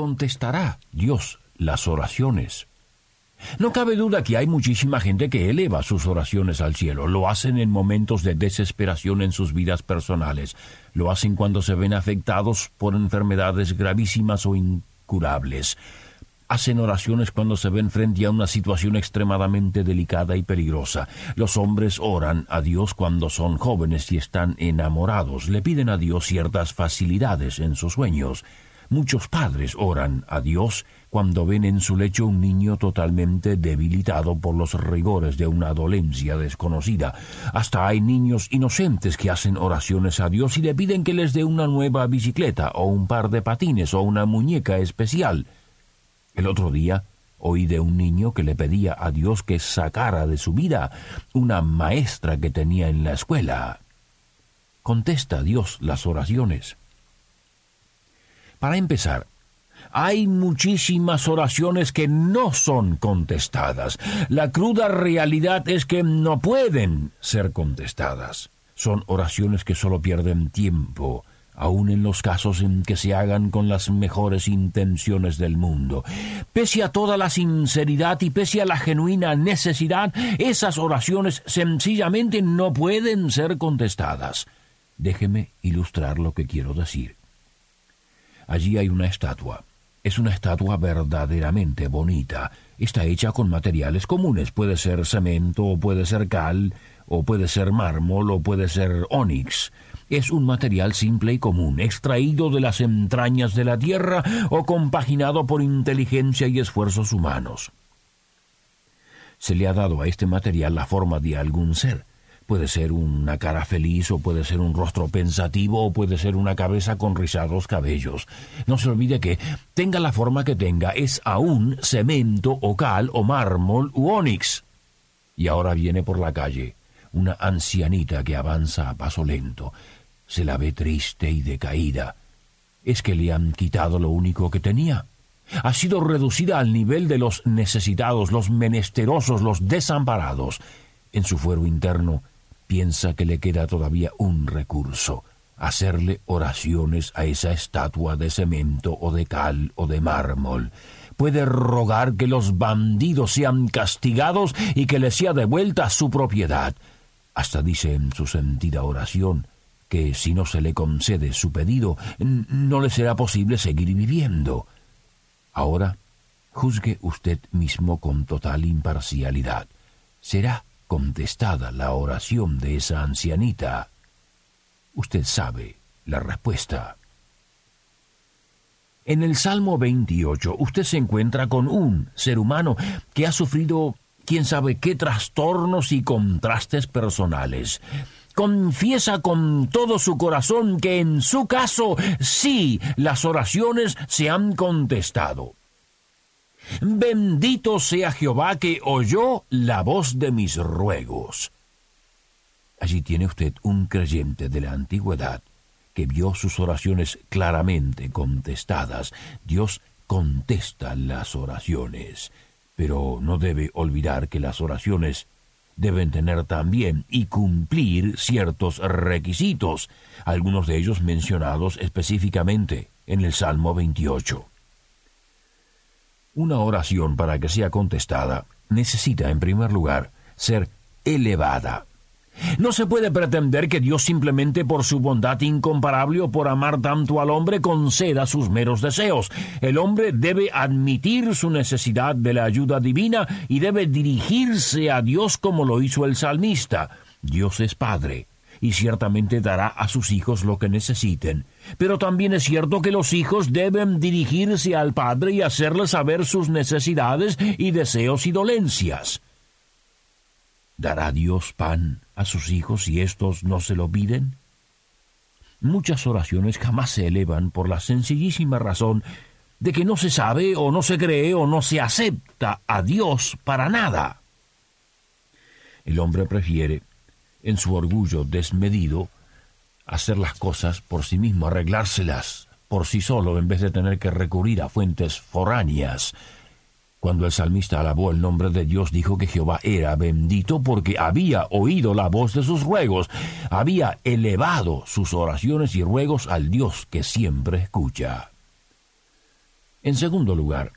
contestará Dios las oraciones. No cabe duda que hay muchísima gente que eleva sus oraciones al cielo. Lo hacen en momentos de desesperación en sus vidas personales. Lo hacen cuando se ven afectados por enfermedades gravísimas o incurables. Hacen oraciones cuando se ven frente a una situación extremadamente delicada y peligrosa. Los hombres oran a Dios cuando son jóvenes y están enamorados. Le piden a Dios ciertas facilidades en sus sueños. Muchos padres oran a Dios cuando ven en su lecho un niño totalmente debilitado por los rigores de una dolencia desconocida. Hasta hay niños inocentes que hacen oraciones a Dios y le piden que les dé una nueva bicicleta o un par de patines o una muñeca especial. El otro día oí de un niño que le pedía a Dios que sacara de su vida una maestra que tenía en la escuela. Contesta Dios las oraciones. Para empezar, hay muchísimas oraciones que no son contestadas. La cruda realidad es que no pueden ser contestadas. Son oraciones que solo pierden tiempo, aun en los casos en que se hagan con las mejores intenciones del mundo. Pese a toda la sinceridad y pese a la genuina necesidad, esas oraciones sencillamente no pueden ser contestadas. Déjeme ilustrar lo que quiero decir. Allí hay una estatua. Es una estatua verdaderamente bonita. Está hecha con materiales comunes. Puede ser cemento, o puede ser cal, o puede ser mármol, o puede ser ónix. Es un material simple y común, extraído de las entrañas de la tierra o compaginado por inteligencia y esfuerzos humanos. Se le ha dado a este material la forma de algún ser. Puede ser una cara feliz o puede ser un rostro pensativo o puede ser una cabeza con rizados cabellos. No se olvide que, tenga la forma que tenga, es aún cemento o cal o mármol u ónix. Y ahora viene por la calle una ancianita que avanza a paso lento. Se la ve triste y decaída. Es que le han quitado lo único que tenía. Ha sido reducida al nivel de los necesitados, los menesterosos, los desamparados. En su fuero interno piensa que le queda todavía un recurso, hacerle oraciones a esa estatua de cemento o de cal o de mármol. Puede rogar que los bandidos sean castigados y que le sea devuelta su propiedad. Hasta dice en su sentida oración que si no se le concede su pedido, no le será posible seguir viviendo. Ahora, juzgue usted mismo con total imparcialidad. ¿Será contestada la oración de esa ancianita, usted sabe la respuesta. En el Salmo 28 usted se encuentra con un ser humano que ha sufrido quién sabe qué trastornos y contrastes personales. Confiesa con todo su corazón que en su caso sí las oraciones se han contestado. Bendito sea Jehová que oyó la voz de mis ruegos. Allí tiene usted un creyente de la antigüedad que vio sus oraciones claramente contestadas. Dios contesta las oraciones, pero no debe olvidar que las oraciones deben tener también y cumplir ciertos requisitos, algunos de ellos mencionados específicamente en el Salmo 28. Una oración para que sea contestada necesita, en primer lugar, ser elevada. No se puede pretender que Dios simplemente por su bondad incomparable o por amar tanto al hombre conceda sus meros deseos. El hombre debe admitir su necesidad de la ayuda divina y debe dirigirse a Dios como lo hizo el salmista. Dios es Padre y ciertamente dará a sus hijos lo que necesiten. Pero también es cierto que los hijos deben dirigirse al Padre y hacerle saber sus necesidades y deseos y dolencias. ¿Dará Dios pan a sus hijos si éstos no se lo piden? Muchas oraciones jamás se elevan por la sencillísima razón de que no se sabe o no se cree o no se acepta a Dios para nada. El hombre prefiere, en su orgullo desmedido, hacer las cosas por sí mismo, arreglárselas por sí solo, en vez de tener que recurrir a fuentes foráneas. Cuando el salmista alabó el nombre de Dios, dijo que Jehová era bendito porque había oído la voz de sus ruegos, había elevado sus oraciones y ruegos al Dios que siempre escucha. En segundo lugar,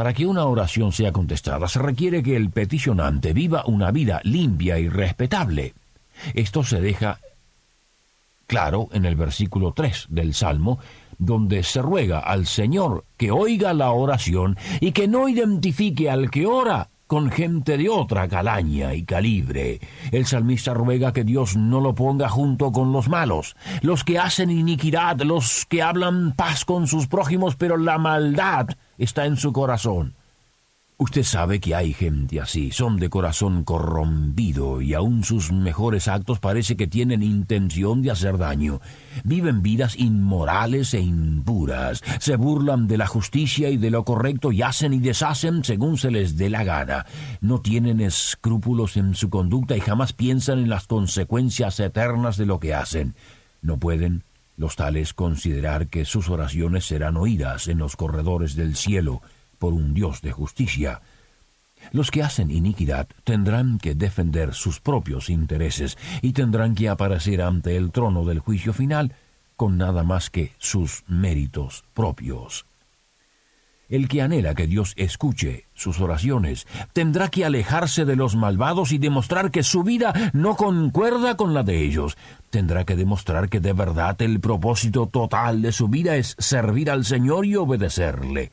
para que una oración sea contestada se requiere que el peticionante viva una vida limpia y respetable. Esto se deja claro en el versículo 3 del Salmo, donde se ruega al Señor que oiga la oración y que no identifique al que ora con gente de otra calaña y calibre. El salmista ruega que Dios no lo ponga junto con los malos, los que hacen iniquidad, los que hablan paz con sus prójimos, pero la maldad está en su corazón. Usted sabe que hay gente así, son de corazón corrompido y aun sus mejores actos parece que tienen intención de hacer daño. Viven vidas inmorales e impuras, se burlan de la justicia y de lo correcto y hacen y deshacen según se les dé la gana. No tienen escrúpulos en su conducta y jamás piensan en las consecuencias eternas de lo que hacen. No pueden los tales considerar que sus oraciones serán oídas en los corredores del cielo por un Dios de justicia. Los que hacen iniquidad tendrán que defender sus propios intereses y tendrán que aparecer ante el trono del juicio final con nada más que sus méritos propios. El que anhela que Dios escuche sus oraciones tendrá que alejarse de los malvados y demostrar que su vida no concuerda con la de ellos. Tendrá que demostrar que de verdad el propósito total de su vida es servir al Señor y obedecerle.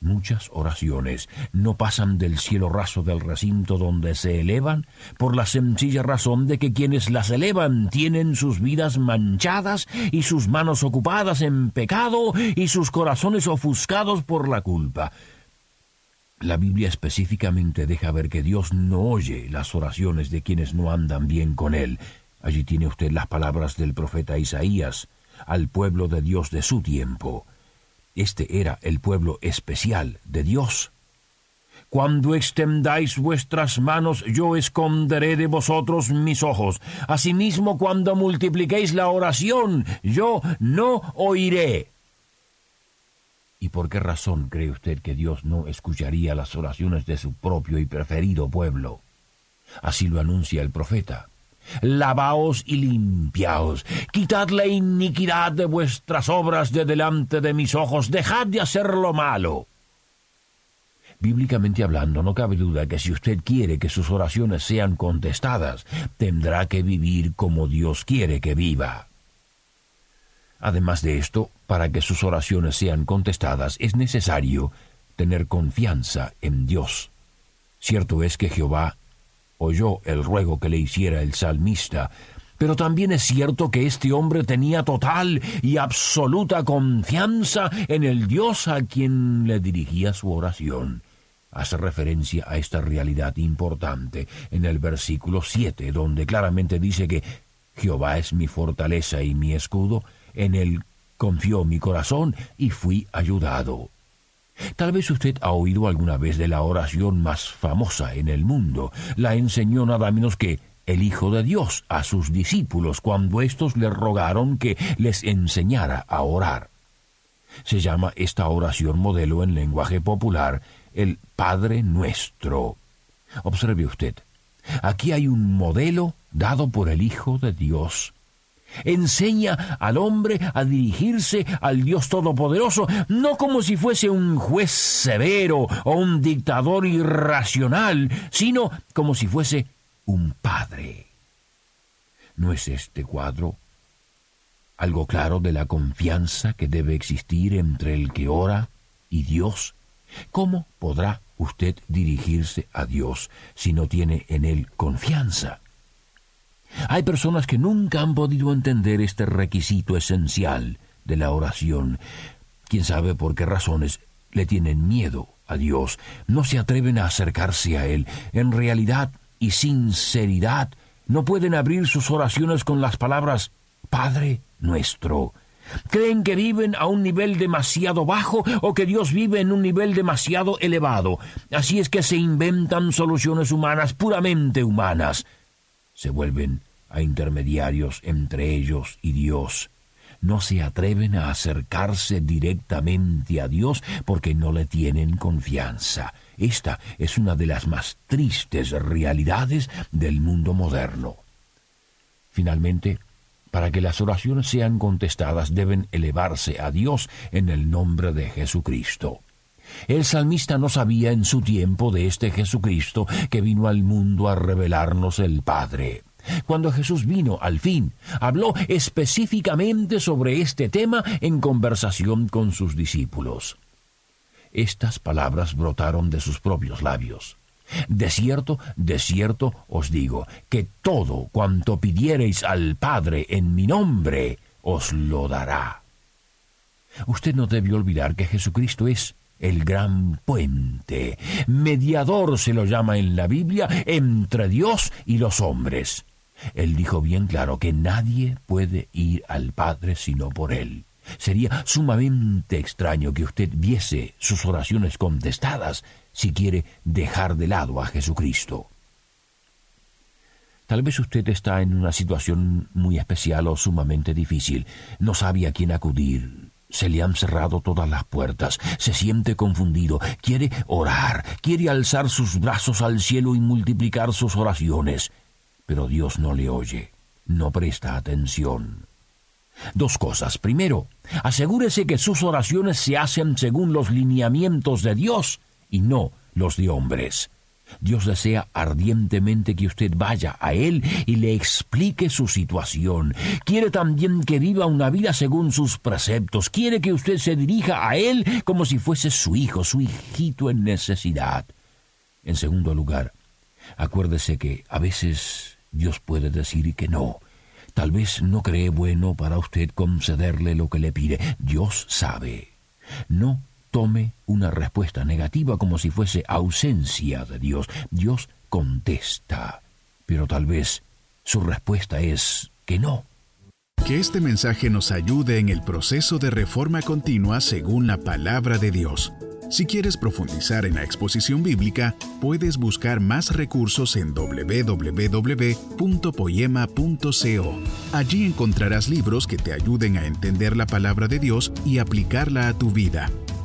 Muchas oraciones no pasan del cielo raso del recinto donde se elevan por la sencilla razón de que quienes las elevan tienen sus vidas manchadas y sus manos ocupadas en pecado y sus corazones ofuscados por la culpa. La Biblia específicamente deja ver que Dios no oye las oraciones de quienes no andan bien con Él. Allí tiene usted las palabras del profeta Isaías al pueblo de Dios de su tiempo. Este era el pueblo especial de Dios. Cuando extendáis vuestras manos, yo esconderé de vosotros mis ojos. Asimismo, cuando multipliquéis la oración, yo no oiré. ¿Y por qué razón cree usted que Dios no escucharía las oraciones de su propio y preferido pueblo? Así lo anuncia el profeta. Lavaos y limpiaos, quitad la iniquidad de vuestras obras de delante de mis ojos, dejad de hacer lo malo. Bíblicamente hablando, no cabe duda que si usted quiere que sus oraciones sean contestadas, tendrá que vivir como Dios quiere que viva. Además de esto, para que sus oraciones sean contestadas es necesario tener confianza en Dios. Cierto es que Jehová oyó el ruego que le hiciera el salmista, pero también es cierto que este hombre tenía total y absoluta confianza en el Dios a quien le dirigía su oración. Hace referencia a esta realidad importante en el versículo 7, donde claramente dice que Jehová es mi fortaleza y mi escudo, en él confió mi corazón y fui ayudado. Tal vez usted ha oído alguna vez de la oración más famosa en el mundo. La enseñó nada menos que el Hijo de Dios a sus discípulos cuando éstos le rogaron que les enseñara a orar. Se llama esta oración modelo en lenguaje popular el Padre Nuestro. Observe usted, aquí hay un modelo dado por el Hijo de Dios Enseña al hombre a dirigirse al Dios Todopoderoso, no como si fuese un juez severo o un dictador irracional, sino como si fuese un padre. ¿No es este cuadro algo claro de la confianza que debe existir entre el que ora y Dios? ¿Cómo podrá usted dirigirse a Dios si no tiene en él confianza? Hay personas que nunca han podido entender este requisito esencial de la oración. Quién sabe por qué razones le tienen miedo a Dios, no se atreven a acercarse a Él. En realidad y sinceridad no pueden abrir sus oraciones con las palabras Padre nuestro. Creen que viven a un nivel demasiado bajo o que Dios vive en un nivel demasiado elevado. Así es que se inventan soluciones humanas puramente humanas. Se vuelven a intermediarios entre ellos y Dios. No se atreven a acercarse directamente a Dios porque no le tienen confianza. Esta es una de las más tristes realidades del mundo moderno. Finalmente, para que las oraciones sean contestadas deben elevarse a Dios en el nombre de Jesucristo. El salmista no sabía en su tiempo de este Jesucristo que vino al mundo a revelarnos el Padre. Cuando Jesús vino, al fin, habló específicamente sobre este tema en conversación con sus discípulos. Estas palabras brotaron de sus propios labios. De cierto, de cierto os digo, que todo cuanto pidiereis al Padre en mi nombre, os lo dará. Usted no debe olvidar que Jesucristo es el gran puente, mediador se lo llama en la Biblia, entre Dios y los hombres. Él dijo bien claro que nadie puede ir al Padre sino por Él. Sería sumamente extraño que usted viese sus oraciones contestadas si quiere dejar de lado a Jesucristo. Tal vez usted está en una situación muy especial o sumamente difícil. No sabe a quién acudir. Se le han cerrado todas las puertas. Se siente confundido. Quiere orar. Quiere alzar sus brazos al cielo y multiplicar sus oraciones. Pero Dios no le oye. No presta atención. Dos cosas. Primero, asegúrese que sus oraciones se hacen según los lineamientos de Dios y no los de hombres. Dios desea ardientemente que usted vaya a Él y le explique su situación. Quiere también que viva una vida según sus preceptos. Quiere que usted se dirija a Él como si fuese su hijo, su hijito en necesidad. En segundo lugar, acuérdese que a veces Dios puede decir que no, Tal vez no cree bueno para usted concederle lo que le pide. Dios sabe. No tome una respuesta negativa como si fuese ausencia de Dios. Dios contesta. Pero tal vez su respuesta es que no. Que este mensaje nos ayude en el proceso de reforma continua según la palabra de Dios. Si quieres profundizar en la exposición bíblica, puedes buscar más recursos en www.poema.co. Allí encontrarás libros que te ayuden a entender la palabra de Dios y aplicarla a tu vida.